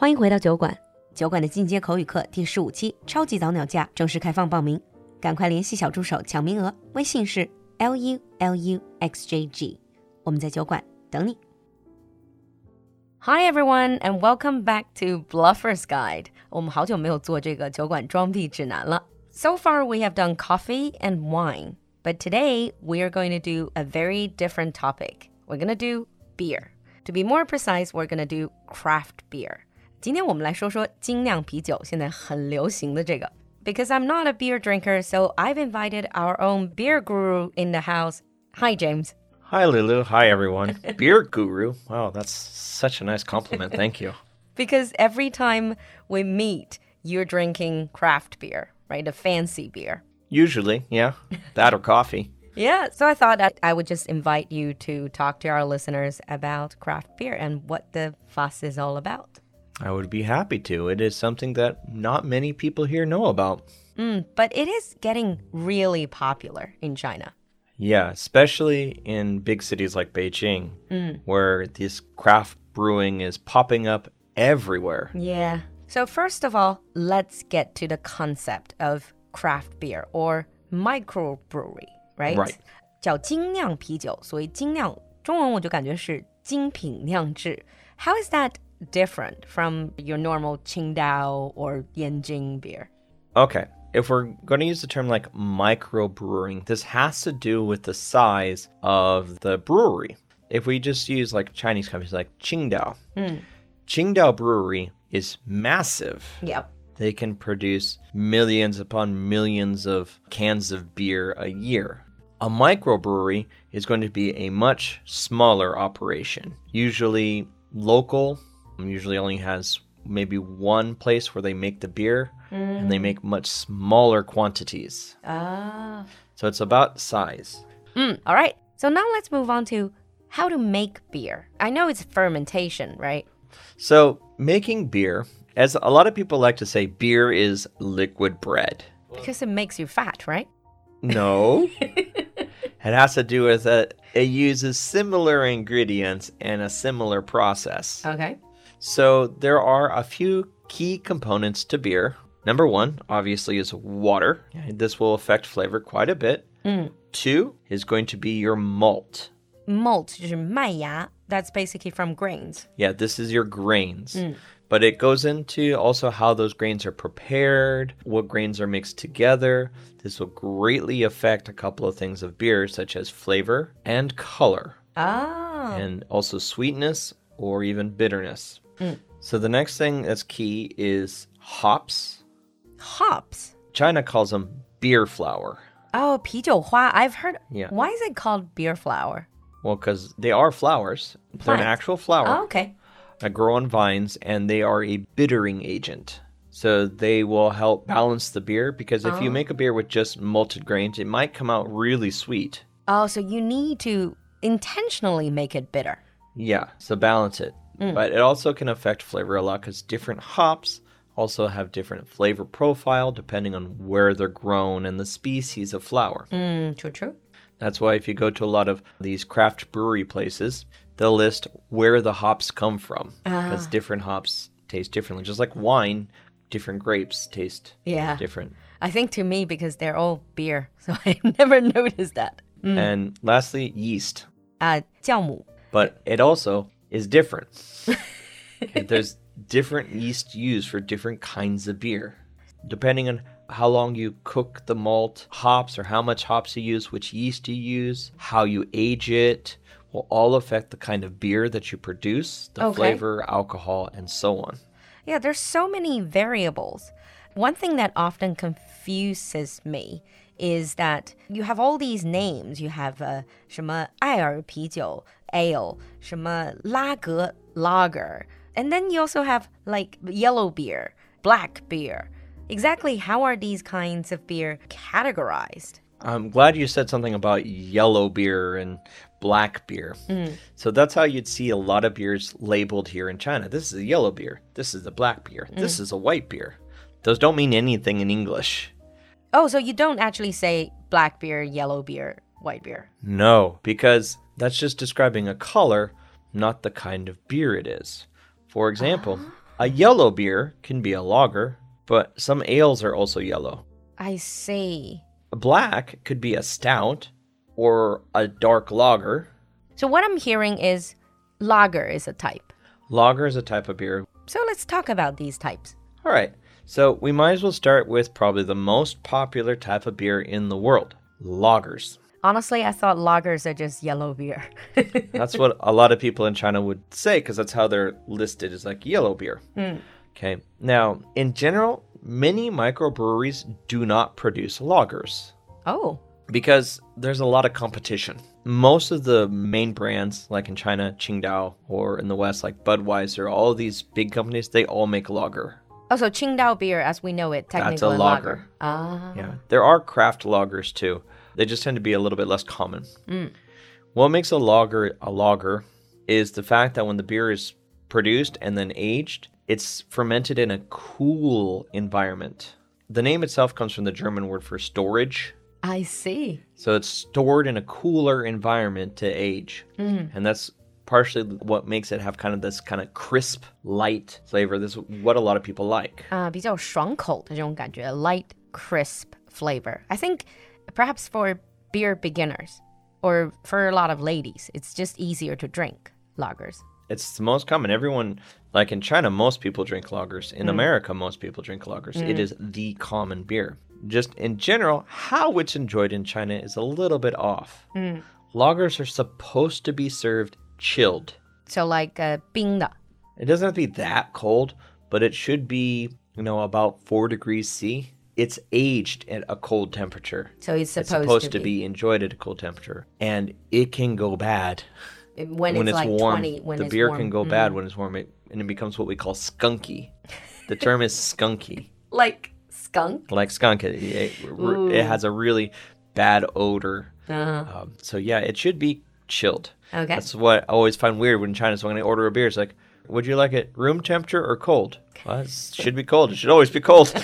欢迎回到酒馆，酒馆的进阶口语课第十五期超级早鸟价正式开放报名，赶快联系小助手抢名额，微信是 l u l u x j g，我们在酒馆等你。Hi everyone and welcome back to Bluffer's Guide。我们好久没有做这个酒馆装逼指南了。So far we have done coffee and wine, but today we are going to do a very different topic. We're going to do beer. To be more precise, we're going to do craft beer. 今天我们来说说精酿啤酒，现在很流行的这个。Because I'm not a beer drinker, so I've invited our own beer guru in the house. Hi, James. Hi, Lulu. Hi, everyone. Beer guru. Wow, that's such a nice compliment. Thank you. Because every time we meet, you're drinking craft beer, right? A fancy beer. Usually, yeah. That or coffee. Yeah, so I thought that I would just invite you to talk to our listeners about craft beer and what the fuss is all about. I would be happy to. It is something that not many people here know about. Mm, but it is getting really popular in China. Yeah, especially in big cities like Beijing, where this craft brewing is popping up everywhere. Yeah. So, first of all, let's get to the concept of craft beer or microbrewery, right? Right. 叫精酿啤酒，所谓精酿，中文我就感觉是精品酿制。How is that different from your normal Qingdao or Yanjing beer? Okay, if we're going to use the term like microbrewing, this has to do with the size of the brewery. If we just use like Chinese companies like Qingdao, hmm. Qingdao Brewery is massive. Yep. They can produce millions upon millions of cans of beer a year. A microbrewery is going to be a much smaller operation, usually local, usually only has maybe one place where they make the beer and they make much smaller quantities. Ah. So it's about size. Mm, all right. So now let's move on to how to make beer. I know it's fermentation, right? So making beer, as a lot of people like to say, beer is liquid bread. Because it makes you fat, right? No. it has to do with that it uses similar ingredients and a similar process. Okay. So there are a few key components to beer. Number one, obviously, is water. This will affect flavor quite a bit. Two is going to be your malt. Malt 就是麦芽, that's basically from grains. Yeah, this is your grains. But it goes into also how those grains are prepared, what grains are mixed together. This will greatly affect a couple of things of beer, such as flavor and color, Ah. and also sweetness or even bitterness. So the next thing that's key is hops. Hops. China calls them beer flour. Oh, 啤酒花. I've heard. Yeah. Why is it called beer flour? Well, because they are flowers. They're an Plants. actual flower. Oh, okay. that grow on vines and they are a bittering agent. So they will help balance the beer because if you make a beer with just malted grains, it might come out really sweet. Oh, so you need to intentionally make it bitter. Yeah, so balance it. But it also can affect flavor a lot because different hops also have different flavor profile depending on where they're grown and the species of flower. Mm, true, true. That's why if you go to a lot of these craft brewery places, they'll list where the hops come from because different hops taste differently. Just like wine, different grapes taste Yeah. different. I think to me because they're all beer, so I never noticed that. And lastly, yeast. Uh, 酵母. But it also is different. Okay, There's different yeast used for different kinds of beer. Depending on how long you cook the malt, hops, or how much hops you use, which yeast you use, how you age it, will all affect the kind of beer that you produce, the Okay. flavor, alcohol, and so on. Yeah, there's so many variables. One thing that often confuses me is that you have all these names. You have uh, 什么爱尔啤酒 ale, 什么拉格 lager, and then you also have like yellow beer, black beer. Exactly how are these kinds of beer categorized? I'm glad you said something about yellow beer and black beer. So that's how you'd see a lot of beers labeled here in China. This is a yellow beer. This is a black beer. This is a white beer. Those don't mean anything in English. Oh, so you don't actually say black beer, yellow beer, white beer. No, because that's just describing a color, not the kind of beer it is. For example, A ah. yellow beer can be a lager, but some ales are also yellow. I see. A black could be a stout or a dark lager. So what I'm hearing is lager is a type. Lager is a type of beer. So let's talk about these types. All right. So we might as well start with probably the most popular type of beer in the world lagers. Honestly, I thought lagers are just yellow beer. That's what a lot of people in China would say because that's how they're listed as like yellow beer. Okay. Now, in general, many microbreweries do not produce lagers oh, because there's a lot of competition. Most of the main brands, like in China, Qingdao, or in the West, like Budweiser, all of these big companies, they all make lager. also Qingdao beer as we know it technically That's a lager. Ah, Yeah. There are craft lagers too. They just tend to be a little bit less common. What makes a lager a lager is the fact that when the beer is produced and then aged, it's fermented in a cool environment. The name itself comes from the German word for storage. I see. So it's stored in a cooler environment to age. And that's partially what makes it have kind of this kind of crisp, light flavor. This is what a lot of people like. 啊、比较爽口的这种感觉，light crisp flavor. I think perhaps for beer beginners or for a lot of ladies, it's just easier to drink lagers. It's the most common. Everyone, like in China, most people drink lagers. In mm. America, most people drink lagers. It mm. is the common beer. Just in general, how it's enjoyed in China is a little bit off. Mm. Lagers are supposed to be served chilled. So like uh, 冰的 It doesn't have to be that cold, but it should be, you know, about four degrees C. It's aged at a cold temperature. So it's supposed, It's supposed to, to be enjoyed at a cold temperature. And it can go bad when, when it's, it's like warm. 20 when the it's beer warm. Can go bad when it's warm, it, and it becomes what we call skunky. the term is skunky, like skunk. like skunk. It, it, it has a really bad odor. Uh-huh. Um, so yeah, it should be chilled. Okay. That's what I always find weird when China. So when I order a beer, it's like, would you like it room temperature or cold? Well, it should be cold. It should always be cold.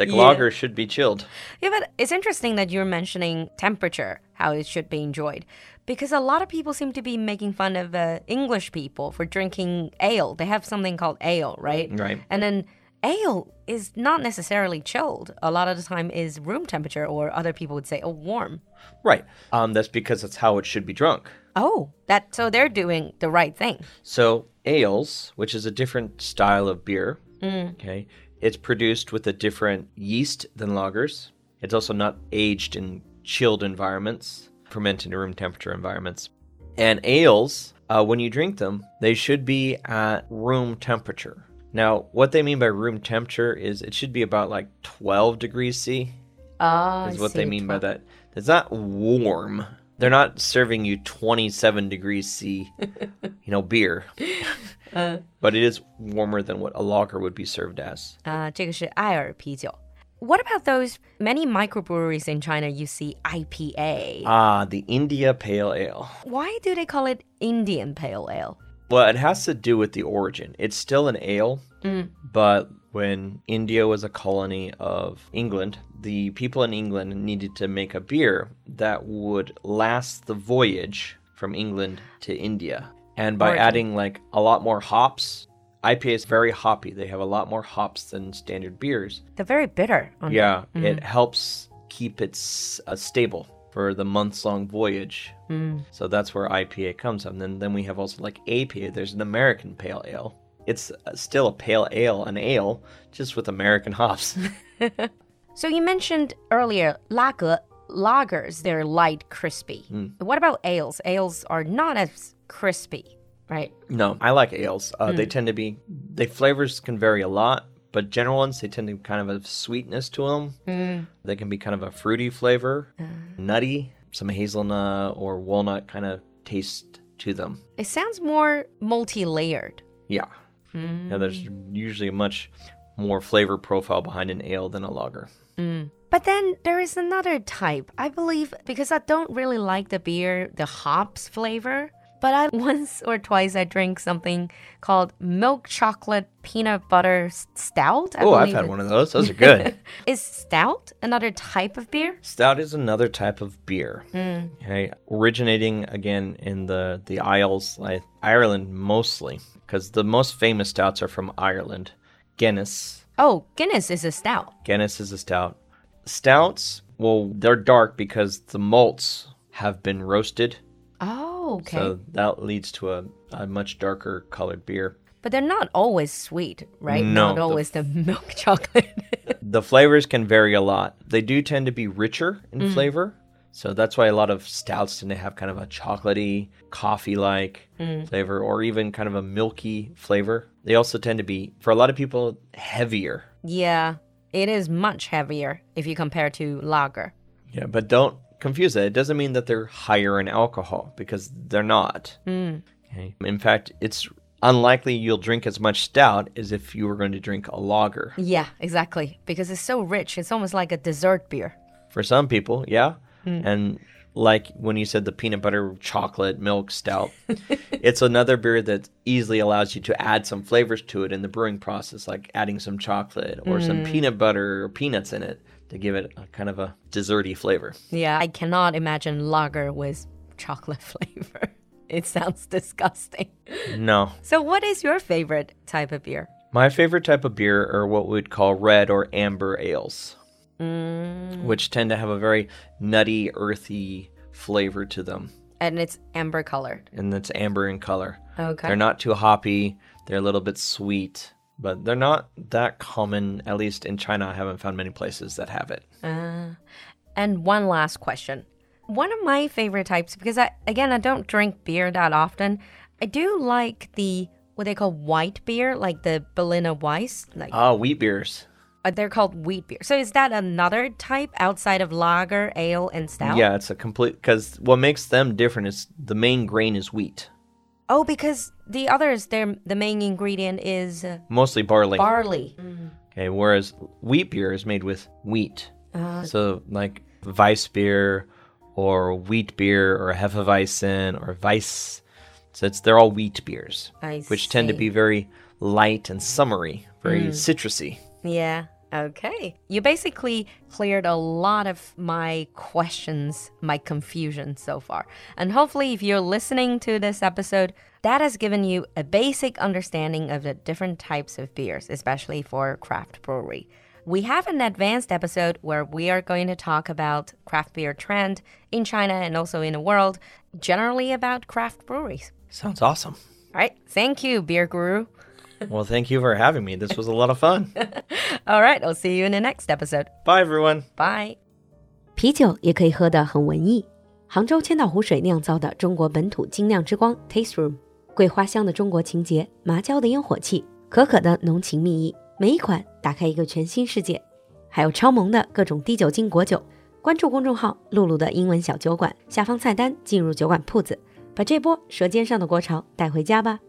it's like lager should be chilled. Yeah, but it's interesting that you're mentioning temperature, how it should be enjoyed. Because a lot of people seem to be making fun of uh, English people for drinking ale. They have something called ale, right? Right. And then ale is not necessarily chilled. A lot of the time is room temperature, or other people would say, oh, warm. Right. Um, that's because that's how it should be drunk. Oh, that so they're doing the right thing. So ales, which is a different style of beer, okay, it's produced with a different yeast than lagers. It's also not aged in chilled environments, fermented in room temperature environments. And ales, uh, when you drink them, they should be at room temperature. Now, what they mean by room temperature is it should be about like 12 degrees C. Ah, Is what they mean by that. It's not warm They're not serving you 27 degrees C, you know, beer. but it is warmer than what a lager would be served as. 啊、这个是艾尔啤酒。What about those many microbreweries in China? You see IPA. Ah, the India Pale Ale. Why do they call it Indian Pale Ale? Well, it has to do with the origin. It's still an ale, Mm. but when India was a colony of England, the people in England needed to make a beer that would last the voyage from England to India. And by Origin. adding like a lot more hops, IPA is very hoppy. They have a lot more hops than standard beers. They're very bitter. on- Yeah, mm. it helps keep it uh, stable for the months long voyage. Mm. So that's where IPA comes from. Then then we have also like APA. There's an American pale ale. It's uh, still a pale ale, an ale, just with American hops. So you mentioned earlier lager, lagers. They're light, crispy. What about ales? Ales are not as crispy, right? no, I like ales. Uh, They tend to be, they flavors can vary a lot, but general ones they tend to kind of have sweetness to them. They can be kind of a fruity flavor, nutty, some hazelnut or walnut kind of taste to them. It sounds more multi-layered. Yeah. Mm. Yeah, there's usually a much more flavor profile behind an ale than a lager. Mm. But then there is another type, I believe, because I don't really like the beer, the hops flavor. But I once or twice I drink something called milk chocolate peanut butter stout. Oh, I've had it- one of those. Those are good. Is stout another type of beer? Stout is another type of beer. Hmm. Okay, originating again in the the Isles, like Ireland mostly, because the most famous stouts are from Ireland. Guinness, Oh, Guinness is a stout. Guinness is a stout. Stouts, well, they're dark because the malts have been roasted, Oh, okay. so that leads to a, a much darker colored beer. but they're not always sweet, right? No, Not the- always the milk chocolate. The flavors can vary a lot. They do tend to be richer in Mm. flavor. So that's why a lot of stouts tend to have kind of a chocolatey, coffee like Mm. flavor or even kind of a milky flavor. They also tend to be, for a lot of people, heavier. yeah, it is much heavier if you compare to lager. Yeah, but don't confuse that. It doesn't mean that they're higher in alcohol because they're not. Mm. Okay. In fact, it's unlikely you'll drink as much stout as if you were going to drink a lager. Yeah, exactly. Because it's so rich. It's almost like a dessert beer. For some people, yeah. Hmm. And like when you said the peanut butter chocolate milk stout, it's another beer that easily allows you to add some flavors to it in the brewing process, like adding some chocolate or some Hmm. peanut butter or peanuts in it to give it a kind of a desserty flavor. Yeah, I cannot imagine lager with chocolate flavor. It sounds disgusting. No. So, what is your favorite type of beer? My favorite type of beer are what we'd call red or amber ales, Mm, which tend to have a very nutty, earthy flavor to them. and it's amber colored. And it's amber in color. Okay. They're not too hoppy. They're a little bit sweet, but they're not that common. At least in China, I haven't found many places that have it. Uh, and one last question. One of my favorite types, because I, again, I don't drink beer that often. I do like the what they call white beer, like the Berliner Weiss. Like Ah, wheat beers. uh, they're called wheat beer. So is that another type outside of lager, ale, and stout? Yeah, it's a complete because what makes them different is the main grain is wheat, Oh, because the others, their the main ingredient is uh, mostly barley. barley. okay, whereas wheat beer is made with wheat. Uh, So like Weiss beer or wheat beer or Hefeweizen or Weiss. So it's they're all wheat beers, I which tend to see. be very light and summery, very citrusy. Yeah. Okay. You basically cleared a lot of my questions, my confusion so far. And hopefully, if you're listening to this episode, that has given you a basic understanding of the different types of beers, especially for craft brewery. We have an advanced episode where we are going to talk about craft beer trend in China and also in the world, generally about craft breweries. Sounds awesome. All right. Thank you, Beer Guru. Well, thank you for having me. This was a lot of fun. All right. I'll see you in the next episode. Bye, everyone. Bye. 啤酒也可以喝得很文艺。杭州千岛湖水酿造的中国本土精酿之光 Taste Room，桂花香的中国情节，麻椒的烟火气，可可的浓情蜜意，每一款打开一个全新世界。还有超萌的各种低酒精果酒。关注公众号“露露的英文小酒馆”，下方菜单进入酒馆铺子，把这波舌尖上的国潮带回家吧。